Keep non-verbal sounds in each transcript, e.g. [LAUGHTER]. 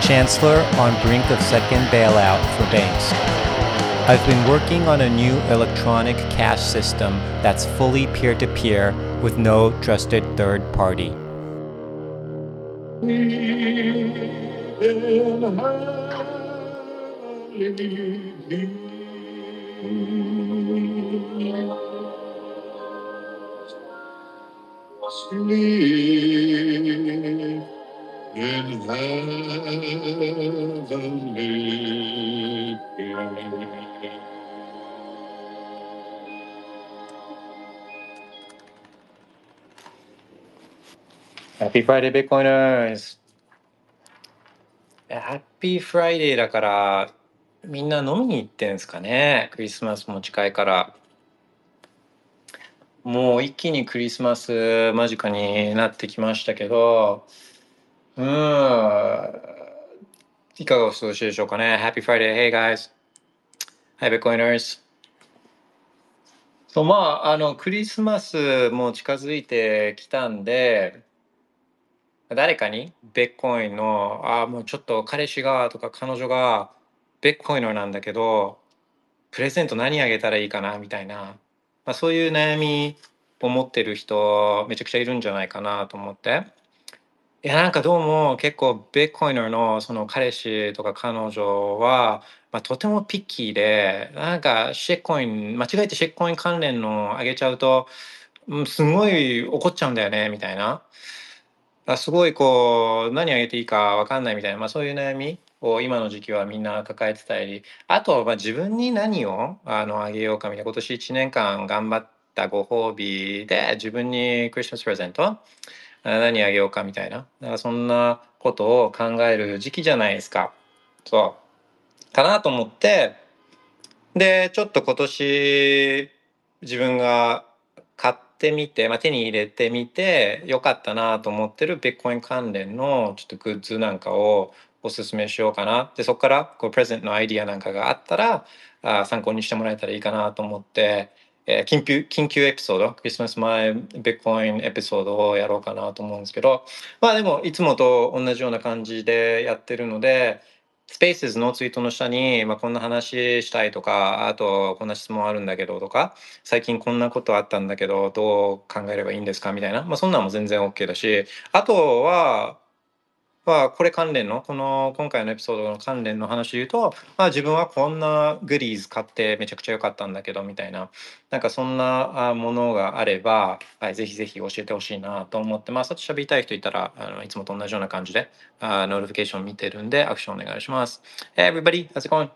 Chancellor on brink of second bailout for banks. I've been working on a new electronic cash system that's fully peer to peer with no trusted third party. Sleep in heavenly place. Happy Friday, Bitcoiners! ハッピーフライデーだから、みんな飲みに行ってんすかね？クリスマスも近いから。もう一気にクリスマス間近になってきましたけど、うん、いかがお過ごしでしょうかね。Happy Friday! Hey guys! Hi Bitcoiners! そう、まあ、あの、クリスマスも近づいてきたんで、誰かに？ベッコインの、ああ、もうちょっと彼氏がとか彼女がベッコインのなんだけど、プレゼント何あげたらいいかなみたいな、まあ、そういう悩みを持ってる人めちゃくちゃいるんじゃないかなと思って。いや、なんかどうも結構ベットコイナーのその彼氏とか彼女は、まあ、とてもピッキーで、なんかシェッコイン、間違えてシェッコイン関連のあげちゃうと、うんすごい怒っちゃうんだよね、みたいな。あすごいこう何あげていいかわかんないみたいな、まあ、そういう悩みを今の時期はみんな抱えてたりあと、まあ、自分に何をあのあげようかみたいな今年1年間頑張ったご褒美で自分にクリスマスプレゼント何あげようかみたいな。だかそんなことを考える時期じゃないですか。そう。かなと思って。でちょっと今年自分が買ってみて、まあ、手に入れてみてよかったなと思ってるビットコイン関連のちょっとグッズなんかをおすすめしようかな。でそこからこうプレゼントのアイディアなんかがあったらあ参考にしてもらえたらいいかなと思って、えー緊急緊急エピソードクリスマス前ビットコインエピソードをやろうかなと思うんですけどまあでもいつもと同じような感じでやってるのでスペースのツイートの下に、まあ、こんな話したいとかあとこんな質問あるんだけどとか最近こんなことあったんだけどどう考えればいいんですかみたいな、まあ、そんなんも全然 OK だしあとは、まあ、これ関連のこの今回のエピソードの関連の話で言うと、まあ、自分はこんなグリーズ買ってめちゃくちゃ良かったんだけどみたいななんかそんなものがあれば、はい、ぜひぜひ教えてほしいなと思ってます。あと喋りたい人いたらあのいつもと同じような感じであ notification 見てるんでアクションお願いします。Hey everybody, how's it going?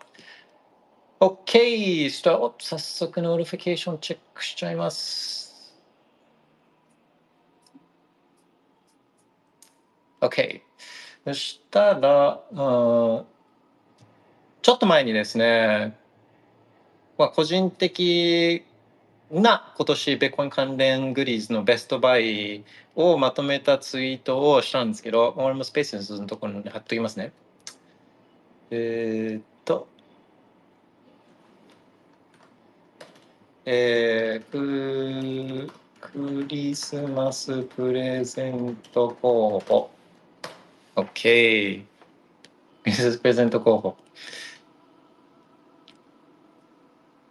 OK! ちょっとお早速 notification チェックしちゃいます。OK。そしたら、うんちょっと前にですね、まあ、個人的な今年ベコン関連グリーズのベストバイをまとめたツイートをしたんですけど、俺もスペースのところに貼っときますね。えーっと、えー、ククリスマスプレゼント候補。OK。クリスプレゼント候補。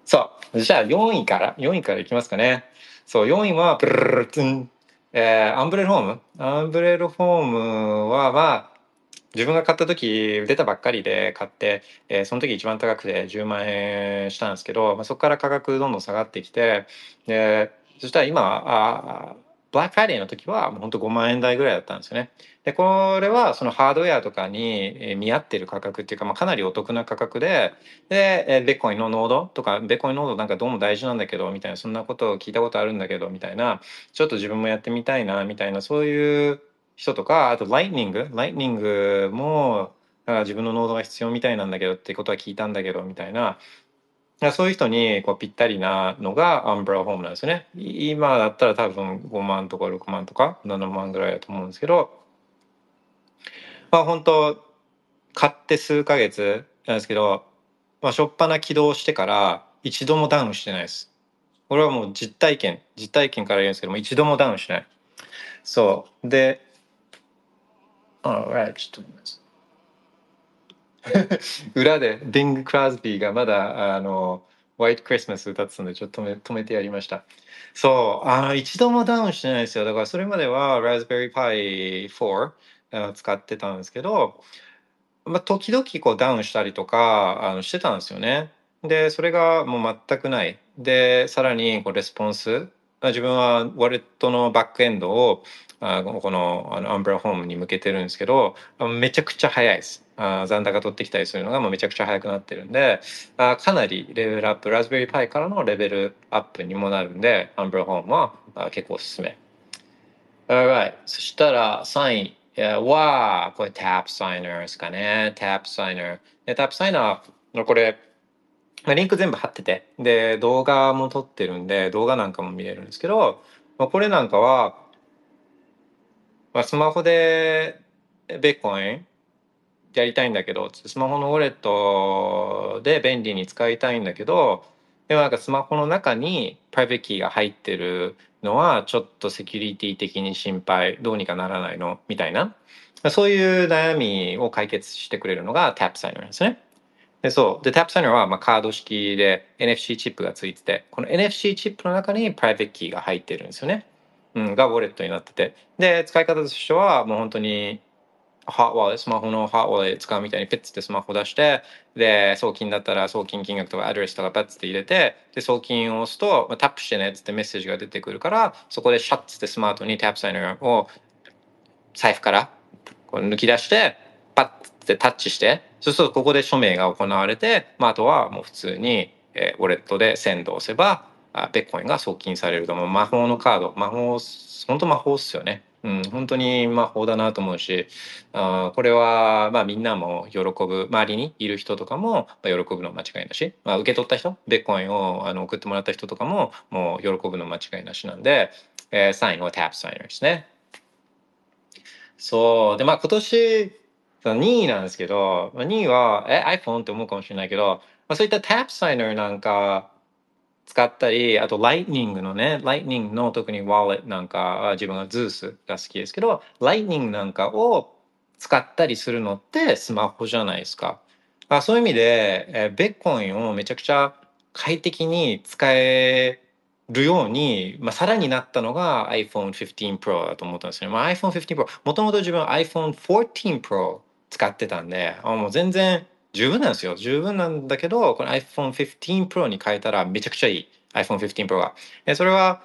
そう。じゃあ4位から、4位からいきますかね。そう、4位は、ブルルルルツン。えー、アンブレルホーム。アンブレルホームは、まあ、自分が買った時出たばっかりで買って、えーその時一番高くて10万円したんですけど、まあ、そこから価格どんどん下がってきてでそしたら今あブラックフライデーの時はもうほんと5万円台ぐらいだったんですよね。でこれはそのハードウェアとかに見合ってる価格っていうか、まあ、かなりお得な価格ででベコインのノードとかベコインノードなんかどうも大事なんだけどみたいなそんなことを聞いたことあるんだけどみたいなちょっと自分もやってみたいなみたいなそういう人とかあと Lightning Lightning もから自分のノードが必要みたいなんだけどってことは聞いたんだけどみたいなそういう人にこうぴったりなのが Umbrel Home なんですね。今だったら多分5万とか6万とか7万ぐらいだと思うんですけどまあ本当買って数ヶ月なんですけど、まあ、初っ端起動してから一度もダウンしてないです。これはもう実体験実体験から言うんですけども一度もダウンしない。そう。でああちょっと待って [LAUGHS] 裏でディング・クラズビーがまだあのホワイトクリスマス歌ってたのでちょっと止め止めてやりました。そうあの一度もダウンしてないですよ。だからそれまでは Raspberry Pi 4使ってたんですけど、まあ、時々こうダウンしたりとかあのしてたんですよね。でそれがもう全くない。でさらにこうレスポンス自分はウォレットのバックエンドをあこのあのアンブラホームに向けてるんですけどめちゃくちゃ速いです。あ残高取ってきたりするのがもうめちゃくちゃ速くなってるんであかなりレベルアップラズベリーパイからのレベルアップにもなるんでアンブラホームはあ結構おすすめ。Alright そしたら3位はこれ TAPSIGNER ですかね。 TAPSIGNER。TAPSIGNER これリンク全部貼ってて。で動画も撮ってるんで動画なんかも見れるんですけどまあこれなんかはまあ、スマホでベッコインやりたいんだけどスマホのウォレットで便利に使いたいんだけどでもなんかスマホの中に private key が入ってるのはちょっとセキュリティ的に心配どうにかならないの？みたいな。そういう悩みを解決してくれるのが TAPSIGNER なんですね。でそうで TAPSIGNER はまあカード式で NFC チップがついててこの NFC チップの中に private key が入ってるんですよね。うん、がウォレットになっててで使い方としてはもう本当にハードウェアスマホのハードウェアで使うみたいにペッツってスマホ出してで送金だったら送金金額とかアドレスとかペッツって入れてで送金を押すと、まあ、タップしてねっつってメッセージが出てくるからそこでシャッツってスマートに TAPSIGNER を財布からこう抜き出してパッてタッチしてそうするとここで署名が行われて、まあ、あとはもう普通に、えー、ウォレットでセンド押せばベッコインが送金されるともう魔法のカード魔法本当魔法っすよね。うん、本当に魔法だなと思うしあこれは、まあ、みんなも喜ぶ周りにいる人とかも、喜ぶの間違いなし、まあ、受け取った人ベッコインをあの送ってもらった人とかももう喜ぶの間違いなしなんで、えー、サインは TAPSIGNER ですね。そうでまあ今年その2位なんですけど2位はえ iPhone って思うかもしれないけど、まあ、そういった TAPSIGNER なんか使ったり、あと、 Lightning のね、 Lightning の特に wallet なんか、自分は Zeus が好きですけど、 Lightning なんかを使ったりするのってスマホじゃないですか。あそういう意味で、えベッコインをめちゃくちゃ快適に使えるように、まあ、さらになったのが iPhone 15 Pro だと思ったんですよね。まあ、iPhone 15 Pro、もともと自分は iPhone 14 Pro 使ってたんで、あもう全然十分なんですよ。十分なんだけど、この iPhone 15 Pro に変えたらめちゃくちゃいい。iPhone 15 Pro が。それは、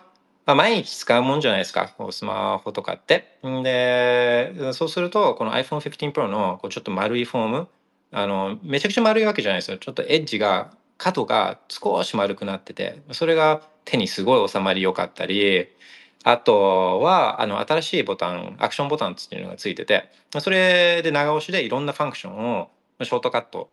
まあ、毎日使うもんじゃないですか。こうスマホとかって。で、そうすると、この iPhone 15 Pro のこうちょっと丸いフォーム、あの、めちゃくちゃ丸いわけじゃないですよ。ちょっとエッジが、角が少し丸くなってて、それが手にすごい収まり良かったり、あとは、あの、新しいボタン、アクションボタンっていうのがついてて、それで長押しでいろんなファンクションをショートカット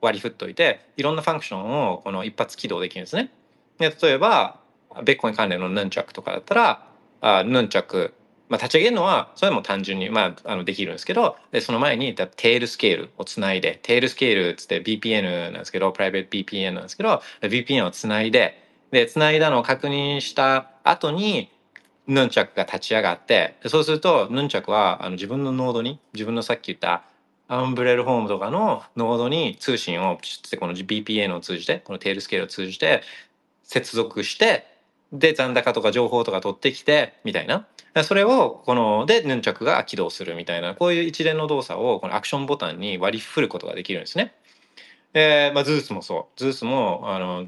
割り振っといていろんなファンクションをこの一発起動できるんですね。で例えばベッコイン関連のヌンチャクとかだったらあ Nunchuk、まあ、立ち上げるのはそれも単純に、まあ、あのできるんですけどでその前に Tailscale をつないで Tailscale つって VPN なんですけどプライベート VPN なんですけど VPN をつないででつないだのを確認した後にヌンチャクが立ち上がってそうするとヌンチャクはあの自分のノードに自分のさっき言った Umbrel Home とかのノードに通信をしてこの VPN を通じてこの Tailscale を通じて接続してで残高とか情報とか取ってきてみたいなそれをこのでヌンチャクが起動するみたいなこういう一連の動作をこのアクションボタンに割り振ることができるんですね。で、まあ、 Zeus もそう Zeus もあの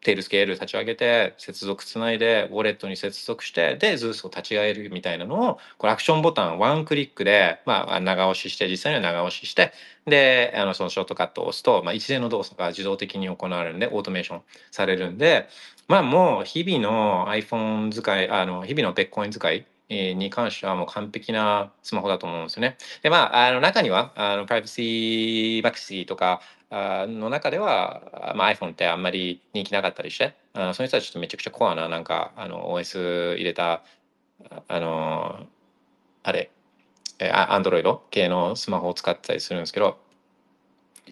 Tailscale 立ち上げて接続つないでウォレットに接続してで Zeus を立ち上げるみたいなのをこれアクションボタンワンクリックで、まあ、長押しして実際には長押ししてであのそのショートカットを押すと、まあ、一連の動作が自動的に行われるんでオートメーションされるんでまあもう日々の iPhone 使いあの日々のベッコイン使いに関してはもう完璧なスマホだと思うんですよね。で、まあ、あの中には、あのプライバシーバクシーとかの中では、まあ、iPhone ってあんまり人気なかったりして、あそういう人たちとめちゃくちゃコアななんかあの OS 入れた、あの、あれ、えーあ Android 系のスマホを使ってたりするんですけど、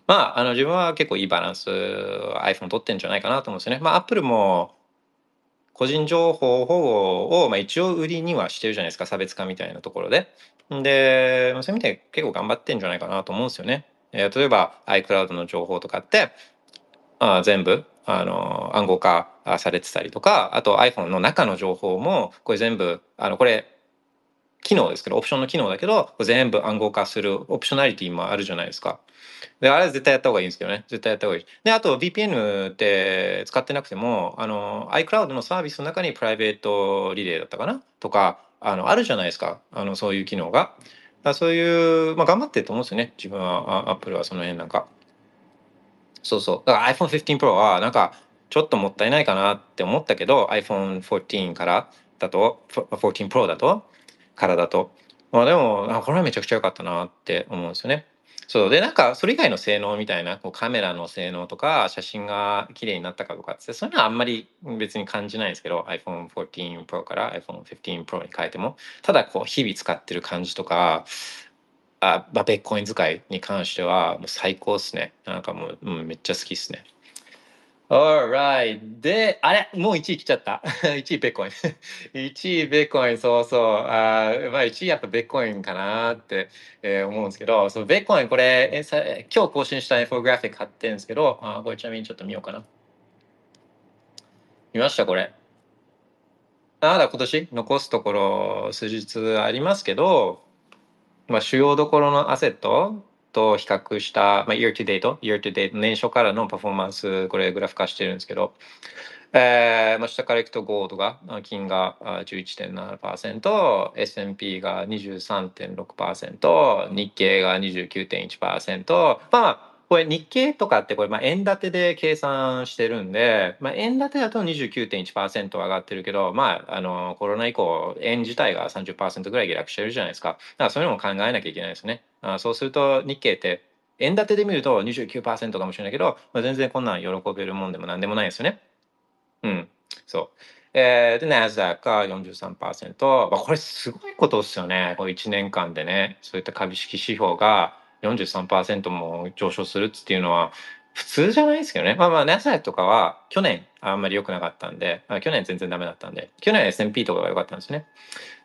まあ、あの自分は結構いいバランス iPhone 取ってんじゃないかなと思うんですよね。まあ、Apple も個人情報保護を、まあ、一応売りにはしてるじゃないですか差別化みたいなところで。で、そういう意味で結構頑張ってんじゃないかなと思うんですよね。え例えば iCloud の情報とかってあ全部あの暗号化されてたりとかあと iPhone の中の情報もこれ全部あのこれ機能ですけどオプションの機能だけど全部暗号化するオプショナリティもあるじゃないですか。であれは絶対やった方がいいんですけどね絶対やった方がいい。であと VPN って使ってなくてもあの iCloud のサービスの中にプライベートリレーだったかな？とかあのあるじゃないですかあのそういう機能が。だそういう、まあ、頑張ってると思うんですよね自分はアップルはその辺なんか。そうそう。だから iPhone 15 Pro はなんかちょっともったいないかなって思ったけど iPhone 14からだと14 Pro だとからだとまあでもこれはめちゃくちゃ良かったなって思うんですよね。そうでなんかそれ以外の性能みたいなこうカメラの性能とか写真が綺麗になったかとかってそういうのはあんまり別に感じないんですけど iPhone14 Pro から iPhone15 Pro に変えてもただこう日々使ってる感じとかあ、まあ、ベッコイン使いに関してはもう最高っすね。なんかもう、うん、めっちゃ好きっすね。Alright. で、あれ？もう1位来ちゃった。[LAUGHS] 1位ベッコイン。[LAUGHS] 1位ベッコイン、そうそう。あまあ1位やっぱベッコインかなって、えー思うんですけど、そうベッコインこれ、えさ今日更新したインフォグラフィック貼ってるんですけど、あこれちなみにちょっと見ようかな。見ましたこれ。あまだ今年？残すところ数日ありますけど、まあ、主要どころのアセットと比較した、まあ、year to date、year to date、年初からのパフォーマンス、これグラフ化してるんですけど、えーまあ、下からいくとゴールドが、金が11.7%、S&P が23.6%、日経が29.1%、まあ、これ日経とかってこれまあ円建てで計算してるんで、まあ、円建てだと29.1%上がってるけど、まあ、あのコロナ以降円自体が30%ぐらい下落してるじゃないですか。だからそういうのも考えなきゃいけないですね。あそうすると日経って円建てで見ると29%かもしれないけど、まあ、全然こんなん喜べるもんでもなんでもないですよね。うん。そう。えー、で、ナスダックが43%。まあ、これすごいことですよね。これ1年間でね、そういった株式指標が43%も上昇するっていうのは普通じゃないですけどね。まあまあ、ナスダックとかは去年あんまり良くなかったんで、あ去年全然ダメだったんで、去年は S&P とかが良かったんですね。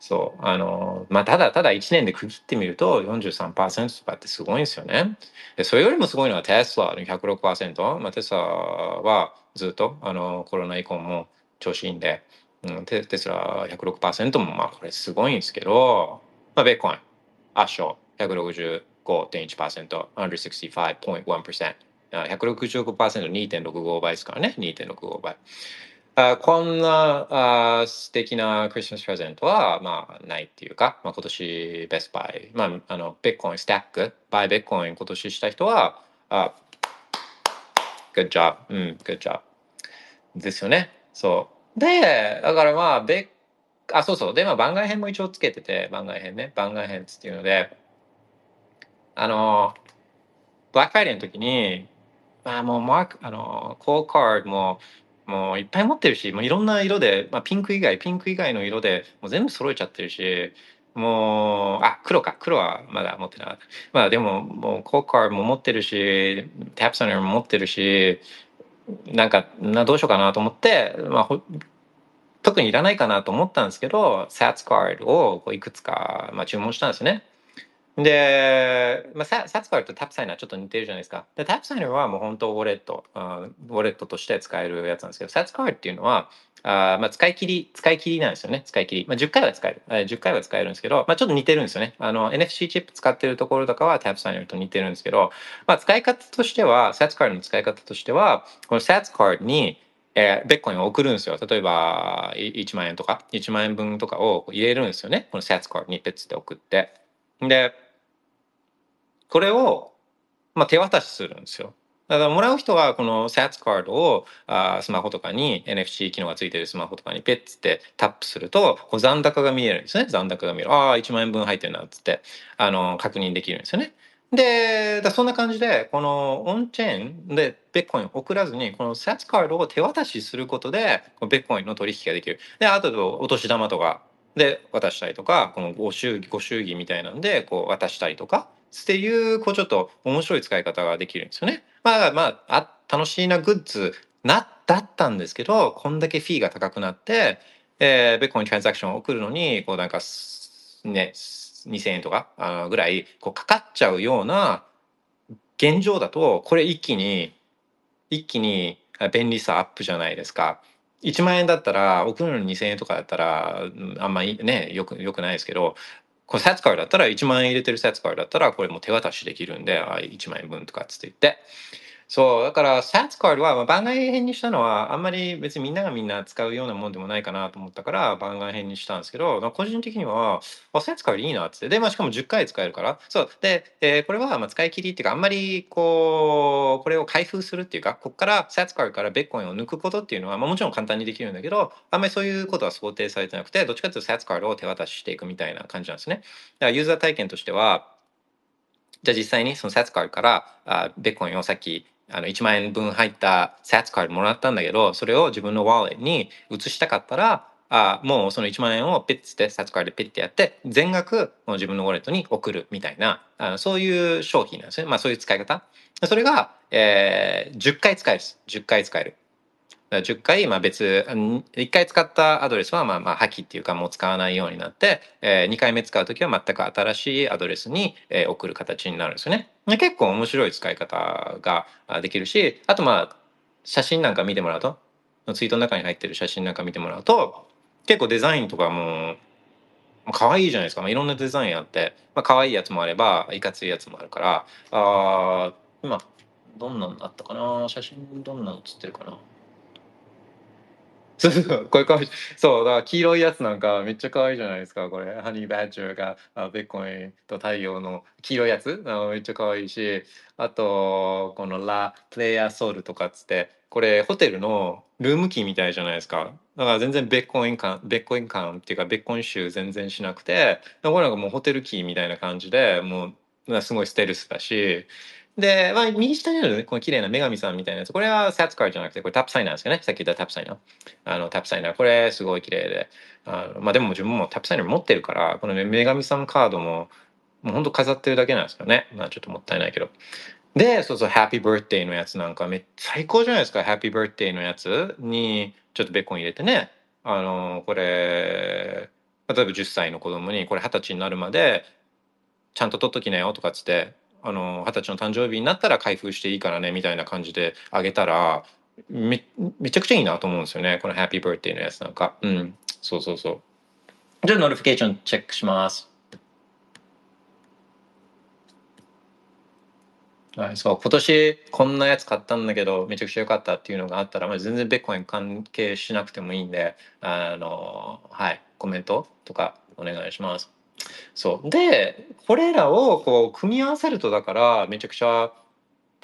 そう。あの、まあ、ただただ1年で区切ってみると43%とかってすごいんですよね。でそれよりもすごいのはテスラの106%。まあ、テスラはずっとあのコロナ以降も調子いいんで、うん、テテスラ106%もまあこれすごいんですけど、まあ、ベッコイン圧勝160 165.1%、165.1%。あ 165%2.65 倍ですからね、2.65倍。あこんなあ素敵なクリスマスプレゼントは、まあ、ないっていうか、まあ、今年ベストバイ、まあ、あの、ベッコインスタック、バイベッコイン今年した人は、あ、good job, うん、good job ですよね。そう。で、だからまあ、ベッあ、そうそう。で、まあ、番外編も一応つけてて、番外編ね。番外編っていうので、あの、ブラックフライデーの時に、まあもうマーク、あの、コーカードも、もういっぱい持ってるし、もういろんな色で、まあピンク以外、ピンク以外の色でもう全部揃えちゃってるし、もう、あ、黒か。黒はまだ持ってなかった。まあでも、もうコーカードも持ってるし、 TAPSIGNER も持ってるし、なんか、などうしようかなと思って、まあほ、特にいらないかなと思ったんですけど、SATS カードをこういくつか、まあ、注文したんですね。で、まあ、サ SATSCARD と TAPSIGNER ちょっと似てるじゃないですか。で、 TAPSIGNER はもう本当ウォレット、ウォレットとして使えるやつなんですけど、 SATSCARD っていうのは、あまあ、使い切り、使い切りなんですよね。使い切り。まあ、10回は使える。えー10回は使えるんですけど、まあ、ちょっと似てるんですよね。あの、NFC チップ使ってるところとかは TAPSIGNER と似てるんですけど、まあ、使い方としては、サツカードの使い方としては、このサツカードに、えー、ベッコインを送るんですよ。例えば、1万円とか、1万円分とかを入れるんですよね。このサツカードにペッツで送って。で、これを、まあ、手渡しするんですよ。だからもらう人はこの SATS カードをあスマホとかに NFC 機能がついてるスマホとかにペッつってタップするとこう残高が見えるんですね残高が見えるああ1万円分入ってるなっつってあの確認できるんですよね。で、だそんな感じで、このオンチェーンでベッコインを送らずに、この SATS カードを手渡しすることで、このベッコインの取引ができる。で、あとお年玉とかで渡したりとか、このご祝儀、ご祝儀みたいなんで、こう渡したりとか、っていう、こうちょっと面白い使い方ができるんですよね。まあまあ、あ楽しいなグッズな、だったんですけど、こんだけフィーが高くなって、えー、ベッコイントランザクションを送るのに、こうなんか、ね、2000円とかあぐらいこうかかっちゃうような現状だとこれ一気に一気に便利さアップじゃないですか。1万円だったら送るのに2000円とかだったらあんまりねよくよくないですけどこれサツカーだったら1万円入れてるサツカーだったらこれも手渡しできるんで1万円分とかつって言って。そう、だから、サーツカードは、まあ、番外編にしたのは、あんまり別にみんながみんな使うようなもんでもないかなと思ったから、番外編にしたんですけど、まあ、個人的には、あ、サーツカードいいなって。で、まあ、しかも10回使えるから。そう。で、えーこれは、まあ、使い切りっていうか、あんまり、こう、これを開封するっていうか、ここから、サーツカードからベッコインを抜くことっていうのは、まあ、もちろん簡単にできるんだけど、あんまりそういうことは想定されてなくて、どっちかというと、サーツカードを手渡ししていくみたいな感じなんですね。だから、ユーザー体験としては、じゃあ実際にそのサーツカードからあベッコインをさっきあの1万円分入った SATS カードもらったんだけどそれを自分のワーレットに移したかったらあもうその1万円をピッツって SATS カードでピッてやって全額もう自分のウォレットに送るみたいなあそういう商品なんですね。まあそういう使い方。それが、えー、10回使える10回使える。10回、まあ、別1回使ったアドレスはまあまあ破棄っていうかもう使わないようになって、えー、2回目使う時は全く新しいアドレスに、え、送る形になるんですよね。結構面白い使い方ができるしあとまあ写真なんか見てもらうとツイートの中に入ってる写真なんか見てもらうと結構デザインとかも可愛いじゃないですか、まあ、いろんなデザインあって、まあ可愛いやつもあればいかついやつもあるからあ今どんなのあったかな？写真どんなの写ってるかな？そうそう。これかわいい。そうだから黄色いやつなんかめっちゃ可愛いじゃないですか。これ。ハニーバッジョーがあベッコインと太陽の黄色いやつ。あめっちゃ可愛いし。あとこのラ・プレイヤーソウルとかっつって。これホテルのルームキーみたいじゃないですか。だから全然ベッコイン感ベッコイン感っていうかベッコイン集全然しなくて。これなんかもうホテルキーみたいな感じでもうすごいステルスだし。で、まあ、右下にある、ね、この綺麗な女神さんみたいなやつ、これは SATSCARD じゃなくて、これ TAPSIGNER ですよね。さっき言ったタップサイナー。あの、タップサイナー。これすごい綺麗で。あのまあでも自分も TAPSIGNER 持ってるから、この、女神さんカードも、もうほんと飾ってるだけなんですよね。まあちょっともったいないけど。で、そうそう、ハッピーバースデーのやつなんかめ最高じゃないですか。ハッピーバースデーのやつに、ちょっとベッコン入れてね。あの、これ、例えば10歳の子供に、これ20歳になるまで、ちゃんと取っときなよとかっつって、あの二十歳の誕生日になったら開封していいからねみたいな感じであげたらめめちゃくちゃいいなと思うんですよねこのハッピーバースデーのやつなんか。うん。そうそうそう。じゃあ notification チェックします。はい、そう。今年こんなやつ買ったんだけどめちゃくちゃ良かったっていうのがあったら、まあ、全然ビットコイン関係しなくてもいいんであのはい。コメントとかお願いします。そうでこれらをこう組み合わせるとだからめちゃくちゃ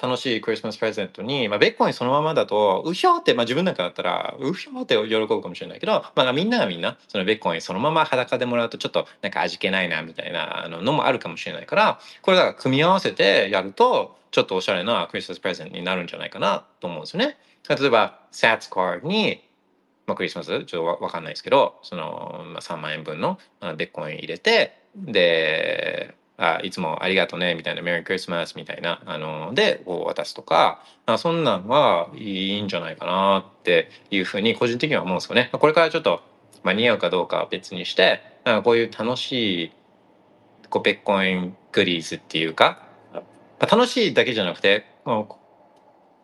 楽しいクリスマスプレゼントに、まあ、ベッコインそのままだとうひょって、まあ、自分なんかだったらうひょって喜ぶかもしれないけど、まあ、みんながみんなそのベッコインそのまま裸でもらうとちょっとなんか味気ないなみたいなのもあるかもしれないからこれだから組み合わせてやるとちょっとおしゃれなクリスマスプレゼントになるんじゃないかなと思うんですよね。例えば SATS カードにまあ、クリスマス？ちょっとわかんないですけどその、まあ、3万円分のベッコイン入れてであいつもありがとうねみたいなメリークリスマスみたいなあのでこう渡すとかあそんなんはいいんじゃないかなっていうふうに個人的には思うんですよね。これからちょっと、まあ、似合うかどうかは別にしてこういう楽しいこうベッコイングリーズっていうか楽しいだけじゃなくて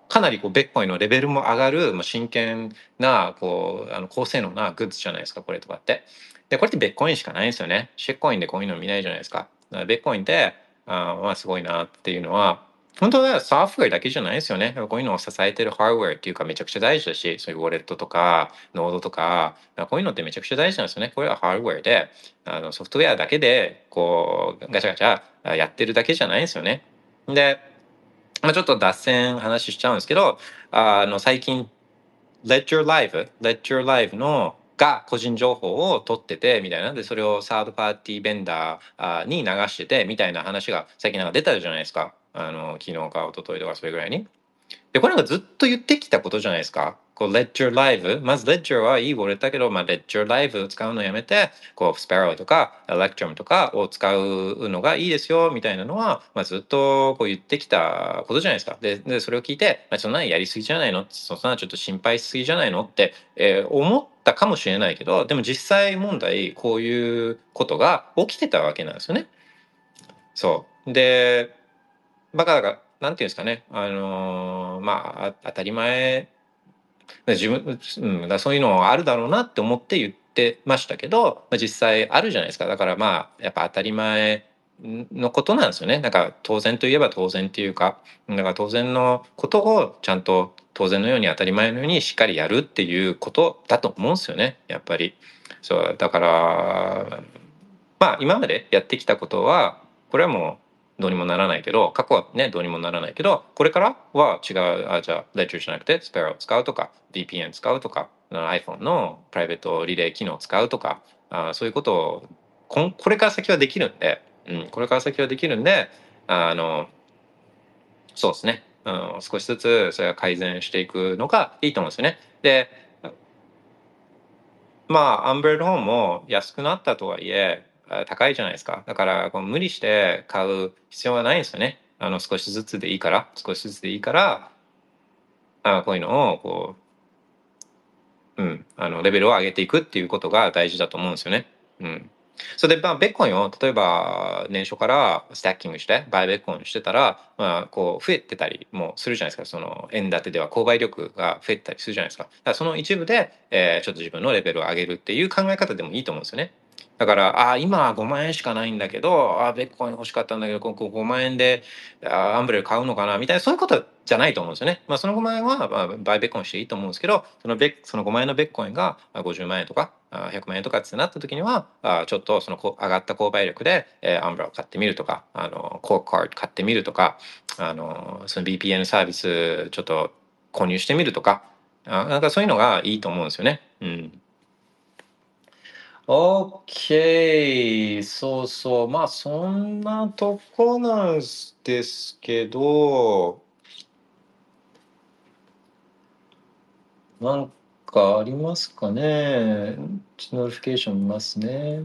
かなりこうベッコインのレベルも上がる、まあ、真剣なこうあの高性能なグッズじゃないですかこれとかって。でこれってベッコインしかないんですよね。シェッコインでこういうの見ないじゃないですか。だかベッコインってあまあすごいなっていうのは本当はソフトウェアだけじゃないですよね。こういうのを支えてるハードウェアっていうかめちゃくちゃ大事だし、そういうウォレットとかノードとか、こういうのってめちゃくちゃ大事なんですよね。これはハードウェアで、あのソフトウェアだけでこうガチャガチャやってるだけじゃないんですよね。で、まあ、ちょっと脱線話しちゃうんですけど、あの、最近、Let Your Live、Let Your Live のが個人情報を取っててみたいなでそれをサードパーティーベンダーに流しててみたいな話が最近なんか出たじゃないですかあの昨日か一昨日とかそれぐらいに。でこれなんかずっと言ってきたことじゃないですか。こう、Ledger Live。まず Ledger はいいウォレットだけど、まあ、Ledger Live 使うのやめて、こう、Sparrow とか Electrum とかを使うのがいいですよ、みたいなのは、まあ、ずっとこう言ってきたことじゃないですか。で、でそれを聞いて、まあ、そんなにやりすぎじゃないの？そんなちょっと心配しすぎじゃないの？って、えー、思ったかもしれないけど、でも実際問題、こういうことが起きてたわけなんですよね。そう。で、バカだから、なんていうんですかね、あのー、まあ、当たり前自分、うん、だそういうのあるだろうなって思って言ってましたけど、まあ、実際あるじゃないですかだからまあやっぱ当たり前のことなんですよねだか当然といえば当然っていうかだから当然のことをちゃんと当然のように当たり前のようにしっかりやるっていうことだと思うんですよねやっぱり。そうだからまあ今までやってきたことはこれはもうどうにもならないけど過去はねどうにもならないけどこれからは違うあじゃあ Ledger じゃなくて Sparrow を使うとか VPN 使うとか iPhone のプライベートリレー機能を使うとかあそういうことをここれから先はできるんで、うん、これから先はできるんであのそうですね、うん、少しずつそれは改善していくのがいいと思うんですよね。でまあアンブレッドホームも安くなったとはいえ高いじゃないですか。だから無理して買う必要はないんですよね。あの少しずつでいいから、少しずつでいいから、あこういうのをこう、うん、あのレベルを上げていくっていうことが大事だと思うんですよね。うん。それで、まあ、ベッコインを例えば年初からスタッキングしてバイベッコインしてたら、まあ、こう増えてたりもするじゃないですかその円建てでは購買力が増えてたりするじゃないですかだからその一部で、えー、ちょっと自分のレベルを上げるっていう考え方でもいいと思うんですよね。だから、あ今は5万円しかないんだけど、あベッコイン欲しかったんだけど、ここ5万円であアンブレラ買うのかな？みたいな、そういうことじゃないと思うんですよね。まあ、その5万円は、まあ、バイベッコインしていいと思うんですけど、そのベその5万円のベッコインが50万円とか、100万円とかってなった時には、あちょっとその上がった購買力で、え、アンブレラを買ってみるとか、あの、コーカード買ってみるとか、あの、その VPN サービスちょっと購入してみるとか、あなんかそういうのがいいと思うんですよね。うん。OK。そうそう。まあ、そんなとこなんですけど、なんかありますかね？ notification 見ますね。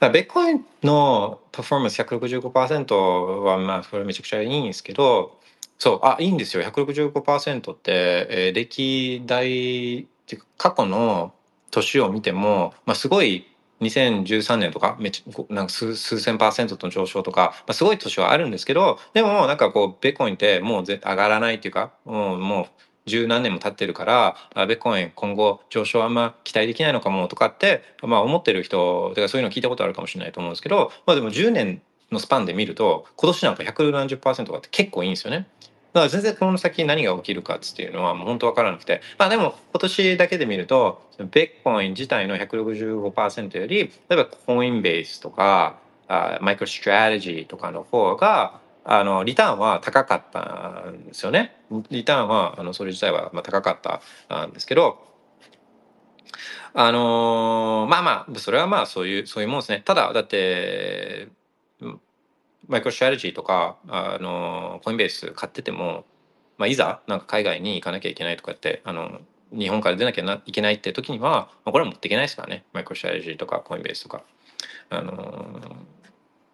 ベッコインのパフォーマンス165%は、まあ、それめちゃくちゃいいんですけど、そう、あ、いいんですよ。165%って、えー、歴代っていうか過去の年を見ても、まあ、すごい2013年とかめっちゃなんか数数千パーセントの上昇とか、まあ、すごい年はあるんですけどでもなんかこうベコインってもうぜ上がらないっていうかもうもう十何年も経ってるからベコイン今後上昇あんま期待できないのかもとかって、まあ、思ってる人てかそういうの聞いたことあるかもしれないと思うんですけど、まあ、でも10年のスパンで見ると今年なんか1 7 0とかって結構いいんですよね。だから全然この先何が起きるかっていうのはもう本当分からなくてまあでも今年だけで見るとベッコイン自体の165%より例えばコインベースとかあマイクロストラテジーとかの方があのリターンは高かったんですよね。リターンはあのそれ自体はまあ高かったんですけどあのー、まあまあそれはまあそういうそういうもんですね。ただだってマイクロストラテジーとかあのコインベース買ってても、まあ、いざなんか海外に行かなきゃいけないとかってあの日本から出なきゃいけないって時には、まあ、これは持っていけないですからね。マイクロストラテジーとかコインベースとか。あの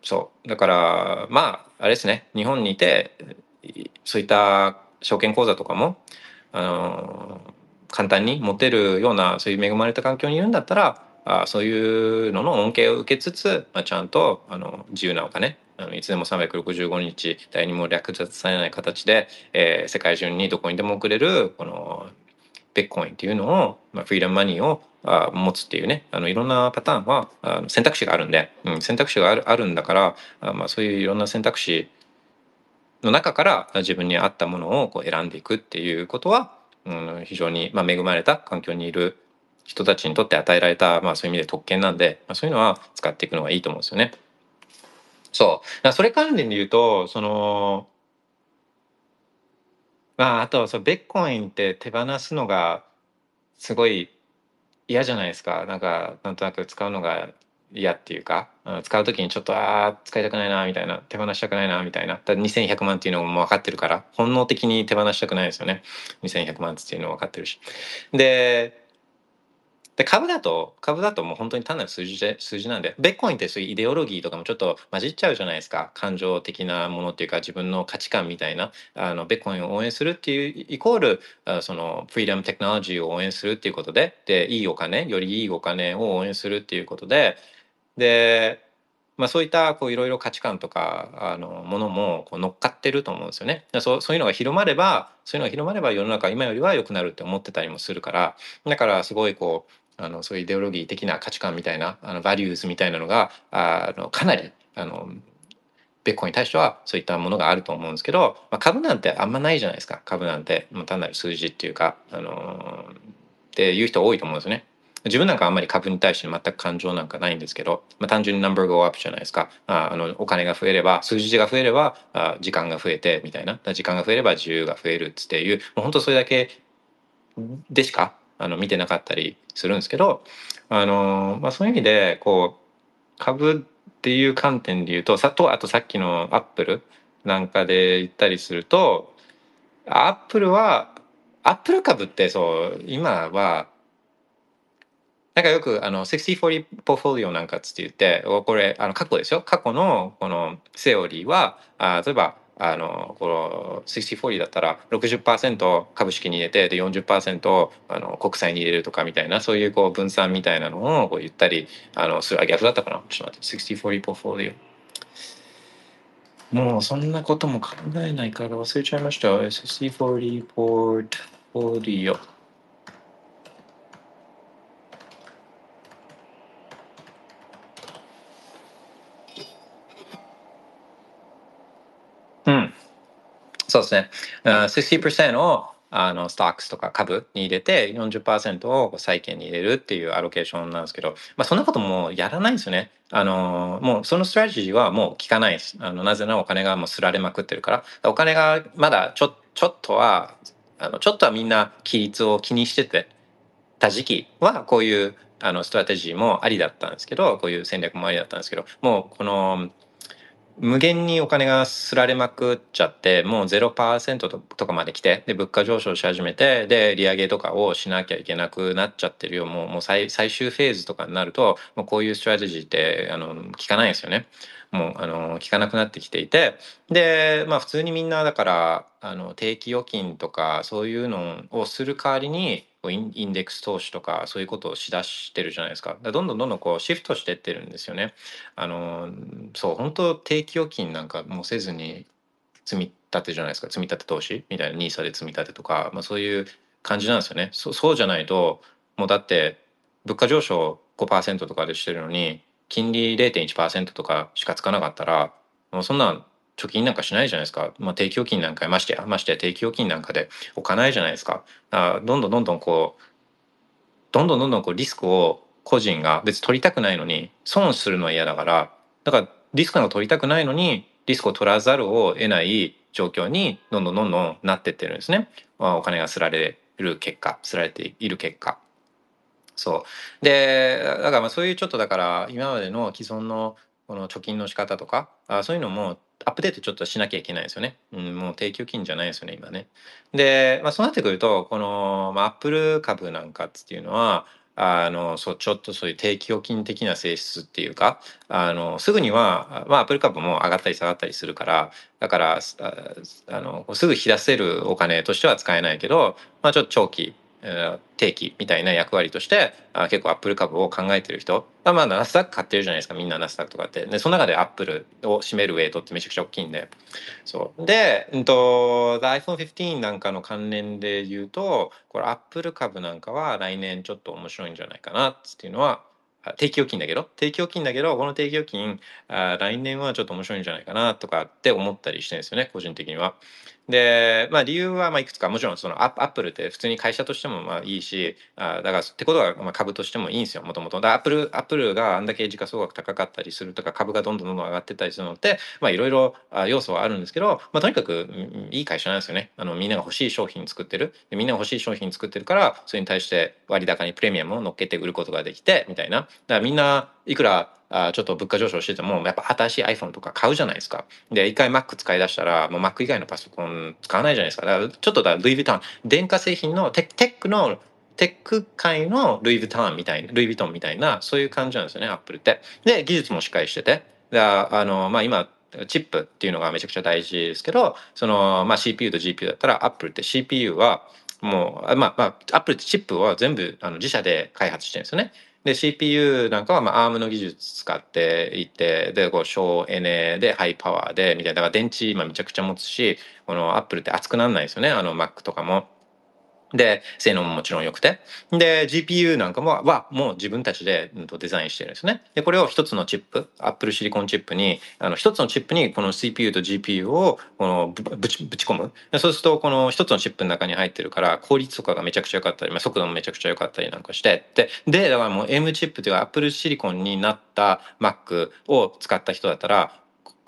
そう。だからまああれですね。日本にいてそういった証券口座とかもあの簡単に持てるようなそういう恵まれた環境にいるんだったらあそういうのの恩恵を受けつつ、まあ、ちゃんとあの自由なお金あのいつでも365日誰にも略奪されない形で、えー、世界中にどこにでも送れるこのベットコインっていうのを、まあ、フリーダムマニーをあ持つっていうねあのいろんなパターンはあの選択肢があるんで、うん、選択肢があるあるんだからあ、まあ、そういういろんな選択肢の中から自分に合ったものをこう選んでいくっていうことは、うん、非常に、まあ、恵まれた環境にいる人たちにとって与えられた、まあ、そういう意味で特権なんで、まあ、そういうのは使っていくのがいいと思うんですよね。そう。それ関連で言うと、その、まあ、あと、そう、ベッコインって手放すのが、すごい嫌じゃないですか。なんか、なんとなく使うのが嫌っていうか、使う時にちょっと、ああ、使いたくないな、みたいな、手放したくないな、みたいな。だ2100万っていうのも分かってるから、本能的に手放したくないですよね。2100万っていうのも分かってるし。で、で株だと株だともう本当に単なる数字で数字なんでベッコインってそういうイデオロギーとかもちょっと混じっちゃうじゃないですか。感情的なものっていうか自分の価値観みたいな。あのベッコインを応援するっていうイコールそのフリーダムテクノロジーを応援するっていうことで。でいいお金よりいいお金を応援するっていうことで。でまあ、そういったこういろいろ価値観とかあのものもこう乗っかってると思うんですよね。そうそういうのが広まればそういうのが広まれば世の中今よりは良くなるって思ってたりもするから。だからすごいこうあのそういうイデオロギー的な価値観みたいなあのバリューズみたいなのがあのかなりあのベッコンに対してはそういったものがあると思うんですけど、まあ、株なんてあんまないじゃないですか。株なんてもう単なる数字っていうか、あのっていう人多いと思うんですよね。自分なんかあんまり株に対して全く感情なんかないんですけど、まあ、単純にナンバー go up じゃないですか。ああのお金が増えれば数字が増えればあ時間が増えてみたいな。時間が増えれば自由が増えるっていうもう本当それだけでしかあの見てなかったりするんですけどあの、まあ、そういう意味でこう株っていう観点で言うとさとあとさっきのアップルなんかで言ったりするとアップルはアップル株ってそう今はなんかよくあの6040ポーフォリオなんかつって言ってこれあの過去ですよ過去のこのセオリーはあ例えばあのこの6040だったら60%株式に入れてで40%あの国債に入れるとかみたいなそういうこう分散みたいなのをこう言ったりあのするあ逆だったかな？ちょっと待って6040ポーフォリオもうそんなことも考えないから忘れちゃいました。よ6040ポートフォリオそうですね。うん60%をあのストックスとか株に入れて40%を債券に入れるっていうアロケーションなんですけど、まあ、そんなこともやらないんですよね。あのもうそのストラテジーはもう効かないです。あのなぜならお金がもうすられまくってるから。お金がまだちょちょっとはあのちょっとはみんな規律を気にしててた時期はこういうあのストラテジーもありだったんですけどこういう戦略もありだったんですけどもうこの無限にお金が刷られまくっちゃってもう0%とかまで来てで物価上昇し始めてで利上げとかをしなきゃいけなくなっちゃってるよもうもう最最終フェーズとかになるともうこういうストラテジーってあの効かないですよね。もうあの効かなくなってきていてでまあ普通にみんなだからあの定期預金とかそういうのをする代わりにインインデックス投資とかそういうことをしだしてるじゃないですか。どんどんどんどんこうシフトしてってるんですよね。あのそう本当定期預金なんかもせずに積み立てじゃないですか積み立て投資みたいな NISA で積み立てとか、まあ、そういう感じなんですよね。そそうじゃないともうだって物価上昇5%とかでしてるのに金利0.1%とかしかつかなかったらもうそんなん貯金なんかしないじゃないですか、まあ、定期預金なんかましてやましてや定期預金なんかで置かないじゃないですか。あどんどんどんどんこうどんどんどんどんこうリスクを個人が別に取りたくないのに損するのは嫌だからだからリスクが取りたくないのにリスクを取らざるを得ない状況にどんどんどんどんなってってるんですね、まあ、お金がすられる結果すられている結果。そう。でだからまあそういうちょっとだから今までの既存のこの貯金の仕方とかあそういうのもアップデートちょっとしなきゃいけないですよね。うん、もう定期預金じゃないですよね今ね。で、まあ、そうなってくるとこの、まあ、アップル株なんかっていうのはあのそうちょっとそういう定期預金的な性質っていうかあのすぐには、まあ、アップル株も上がったり下がったりするからだからあのすぐ引き出せるお金としては使えないけど、まあ、ちょっと長期定期みたいな役割として結構アップル株を考えてる人。あまあナスダック買ってるじゃないですかみんなナスダックとかって。でその中でアップルを占めるウェイトってめちゃくちゃ大きいんで。そう。で、うんと、iPhone15 なんかの関連で言うとこれアップル株なんかは来年ちょっと面白いんじゃないかなっていうのは定期預金だけど？定期預金だけどこの定期預金あ来年はちょっと面白いんじゃないかなとかって思ったりしてるんですよね個人的には。で、まあ、理由はまあいくつか。もちろんそのアップルって普通に会社としてもまあいいしあだからってことはまあ株としてもいいんですよ。もともと。アップルアップルがあんだけ時価総額高かったりするとか株がどんどんどんどん上がってったりするのっていろいろ要素はあるんですけど、まあ、とにかくいい会社なんですよね。あのみんなが欲しい商品作ってる。でみんなが欲しい商品作ってるからそれに対して割高にプレミアムを乗っけて売ることができてみたいな。だからみんないくらあちょっと物価上昇しててもやっぱ新しい iPhone とか買うじゃないですか。で一回 Mac 使い出したらもう Mac 以外のパソコン使わないじゃないですか。だからちょっとだルイ・ヴィトン電化製品のテテックのテック界のルイ・ヴィトンみたいなルイ・ヴィトンみたいなそういう感じなんですよねアップルって。で技術もしっかりしててだあの、まあ、今チップっていうのがめちゃくちゃ大事ですけどその、まあ、CPU と GPU だったらアップルって CPU はもうまあまあアップルってチップは全部あの自社で開発してるんですよね。で CPU なんかはまあ ARM の技術使っていてでこう省エネでハイパワーでみたいなだから電池今めちゃくちゃ持つしこの Apple って熱くならないですよねあの Mac とかも。で性能ももちろん良くて。で GPU なんかもはもう自分たちでうんとデザインしてるんですね。でこれを一つのチップ Apple シリコンチップにあの一つのチップにこの CPU と GPU をこのぶぶちぶち込む。そうするとこの一つのチップの中に入ってるから効率とかがめちゃくちゃ良かったり、まあ、速度もめちゃくちゃ良かったりなんかして。ででだからもう M チップというか Apple シリコンになった Mac を使った人だったら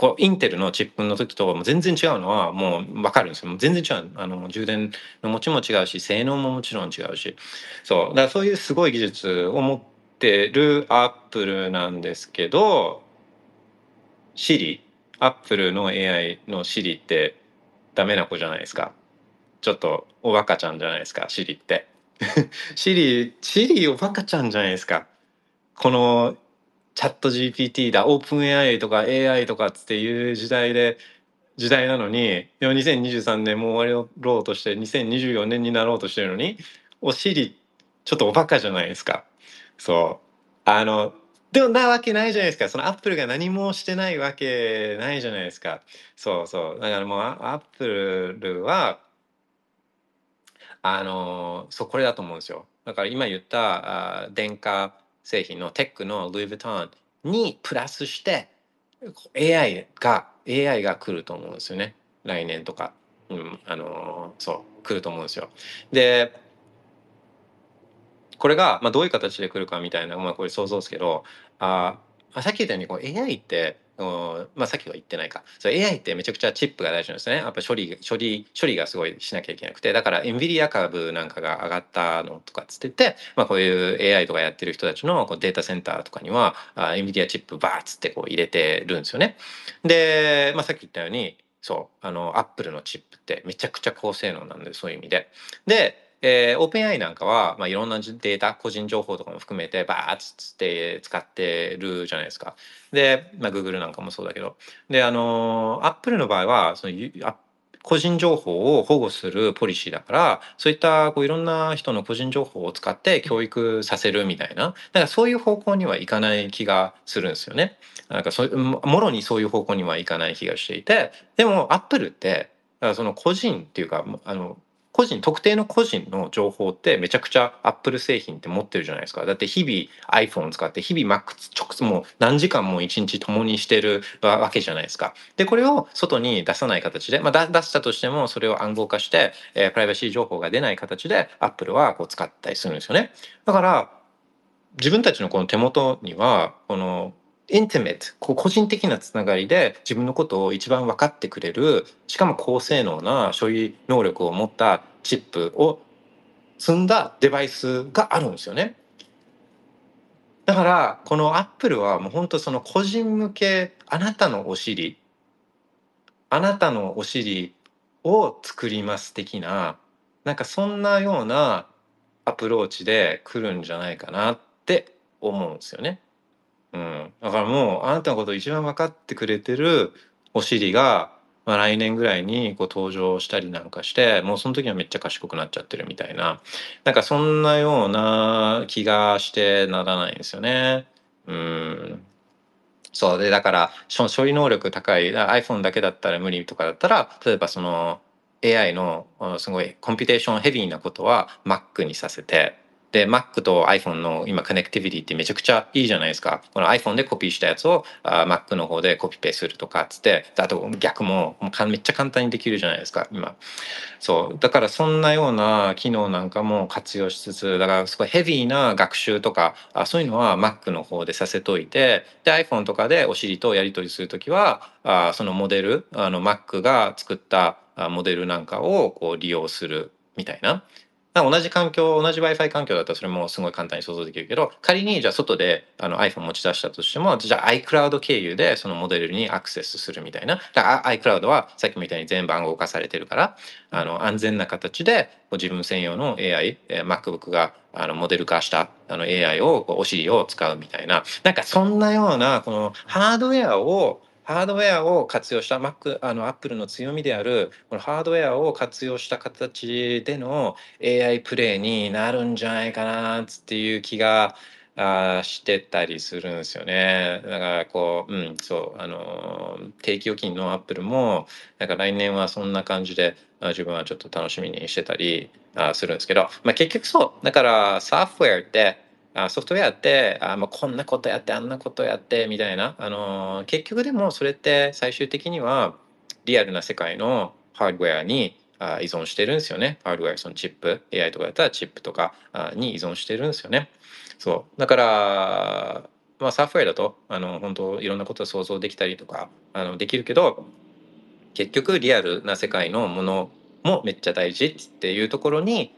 こうインテルのチップの時と全然違うのはもう分かるんですよ。もう全然違う。あの充電の持ちも違うし性能ももちろん違うし。そう。だからそういうすごい技術を持ってるアップルなんですけど Siri アップルの AI の Siri ってダメな子じゃないですか。ちょっとおバカちゃんじゃないですか Siri って。[LAUGHS] シリ、シリおバカちゃんじゃないですか。このチャット GPT だ、オープン AI とか AI とかっていう時代で、時代なのに、でも2023年もう終わろうとして、2024年になろうとしてるのに、お尻、ちょっとおバカじゃないですか。そう。あの、でもなわけないじゃないですか。そのアップルが何もしてないわけないじゃないですか。そうそう。だからもうアアップルは、あのそうこれだと思うんですよだから今言ったあ電化製品のテックのルイ・ヴィトンにプラスして AI が AI が来ると思うんですよね。来年とか、うん、あのそう来ると思うんですよ。でこれが、まあ、どういう形で来るかみたいな、まあ、これ想像ですけどあさっき言ったようにこう AI ってまあ、さっきは言ってないか。そ AI ってめちゃくちゃチップが大事なんですね。やっぱ処理、処理、処理がすごいしなきゃいけなくて、だから NVIDIA 株なんかが上がったのとかつってて、まあこういう AI とかやってる人たちのこうデータセンターとかには、あ NVIDIA チップバーッつってこう入れてるんですよね。で、まあさっき言ったように、そう、あの、Apple のチップってめちゃくちゃ高性能なんで、そういう意味で。で、えー、OpenAI なんかは、まあ、いろんなデータ、個人情報とかも含めて、バーッつって使ってるじゃないですか。で、まあ、Google なんかもそうだけど。で、あの、Apple の場合は、そのあ個人情報を保護するポリシーだから、そういったこういろんな人の個人情報を使って教育させるみたいな、だからそういう方向にはいかない気がするんですよね。なんかそういう、もろにそういう方向にはいかない気がしていて、でも Apple って、だからその個人っていうか、あの、個人特定の個人の情報ってめちゃくちゃアップル製品って持ってるじゃないですか。だって日々 iPhone 使って日々 Mac 直接もう何時間も一日共にしてるわけじゃないですか。でこれを外に出さない形で、まあ、出したとしてもそれを暗号化して、えー、プライバシー情報が出ない形でアップルはこう使ったりするんですよね。だから自分たちのこの手元にはこのインティメット個人的なつながりで自分のことを一番分かってくれるしかも高性能な処理能力を持ったチップを積んだデバイスがあるんですよね。だからこのアップルはもう本当その個人向けあなたのお尻あなたのお尻を作ります的ななんかそんなようなアプローチで来るんじゃないかなって思うんですよね。うん、だからもうあなたのことを一番分かってくれてるお尻が、まあ、来年ぐらいにこう登場したりなんかしてもうその時はめっちゃ賢くなっちゃってるみたいな。なんかそんなような気がしてならないんですよね。うん。そう。でだから処理能力高い iPhone だけだったら無理とかだったら例えばその AI のすごい computation heavy なことは Mac にさせてで、Mac と iPhone の今、 connectivity ってめちゃくちゃいいじゃないですか。この iPhone でコピーしたやつをあ Mac の方でコピペするとかっつって、あと逆ももうめっちゃ簡単にできるじゃないですか、今。そう。だからそんなような機能なんかも活用しつつ、だからすごいヘビーな学習とか、あそういうのは Mac の方でさせといて、で iPhone とかでお尻とやり取りするときは、あそのモデル、あの Mac が作ったモデルなんかをこう利用するみたいな。同じ環境、同じ Wi-Fi 環境だったらそれもすごい簡単に想像できるけど、仮にじゃあ外であの iPhone 持ち出したとしても、じゃあ iCloud 経由でそのモデルにアクセスするみたいな。だから iCloud はさっきみたいに全部暗号化されてるから、あの安全な形で自分専用の AI、MacBook があのモデル化したあの AI をお尻を使うみたいな、なんかそんなようなこのハードウェアをハードウェアを活用した Mac あの Apple の強みであるこのハードウェアを活用した形での AI プレイになるんじゃないかなっていう気があしてたりするんですよね。だからこう、うん、そう、あの、定期預金のアップルも、なんか来年はそんな感じで、自分はちょっと楽しみにしてたりあするんですけど、まあ結局そう、だからソフウェアって、あソフトウェアってあ、まあ、こんなことやってあんなことやってみたいな、あのー結局でもそれって最終的にはリアルな世界のハードウェアにあ依存してるんですよね。ハードウェア、そのチップ、AI とかだったらチップとかあに依存してるんですよね。そう。だから、まあ、ソフウェアだと、あの、本当いろんなこと想像できたりとか、あの、できるけど、結局リアルな世界のものもめっちゃ大事っていうところに、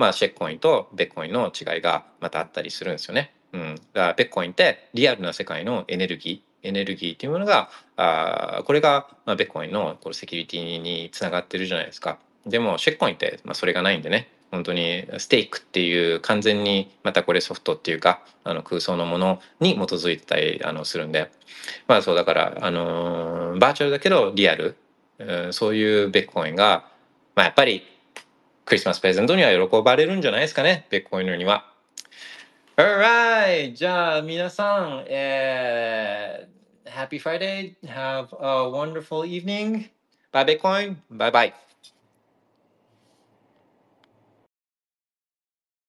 まあ、シェックコインとベッコインの違いがまたあったりするんですよね。うん。だから、ベッコインってリアルな世界のエネルギー、エネルギーっていうものが、あこれが、まあ、ベッコインのこのセキュリティにつながってるじゃないですか。でも、シェックコインって、まあ、それがないんでね、本当にステークっていう完全にまたこれソフトっていうかあの空想のものに基づいたりあのするんでまあそうだからあのーバーチャルだけどリアル、うんそういうベッコインがまあやっぱりクリスマスプレゼントには喜ばれるんじゃないですかねビットコインのには。Alright! じゃあ皆さん、えー、Happy Friday! Have a wonderful evening! Bye Bitcoin! Bye bye!